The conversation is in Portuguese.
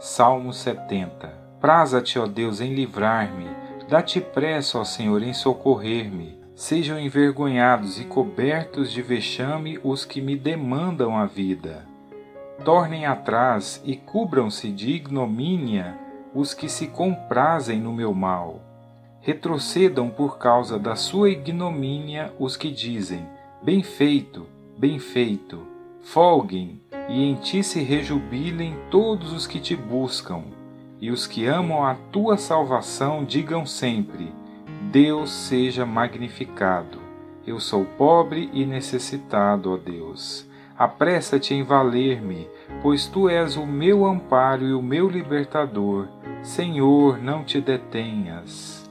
Salmo 70 Praza-te, ó Deus, em livrar-me, dá-te pressa, ó Senhor, em socorrer-me. Sejam envergonhados e cobertos de vexame os que me demandam a vida. Tornem atrás e cubram-se de ignomínia os que se comprazem no meu mal. Retrocedam por causa da sua ignomínia os que dizem: Bem feito, bem feito. Folguem e em ti se rejubilem todos os que te buscam, e os que amam a tua salvação digam sempre: Deus seja magnificado. Eu sou pobre e necessitado, ó Deus. Apressa-te em valer-me, pois tu és o meu amparo e o meu libertador. Senhor, não te detenhas.